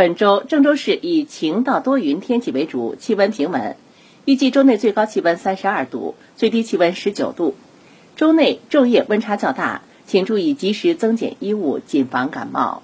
本周郑州市以晴到多云天气为主气温平稳。预计周内最高气温三十二度最低气温十九度。周内昼夜温差较大请注意及时增减衣物谨防感冒。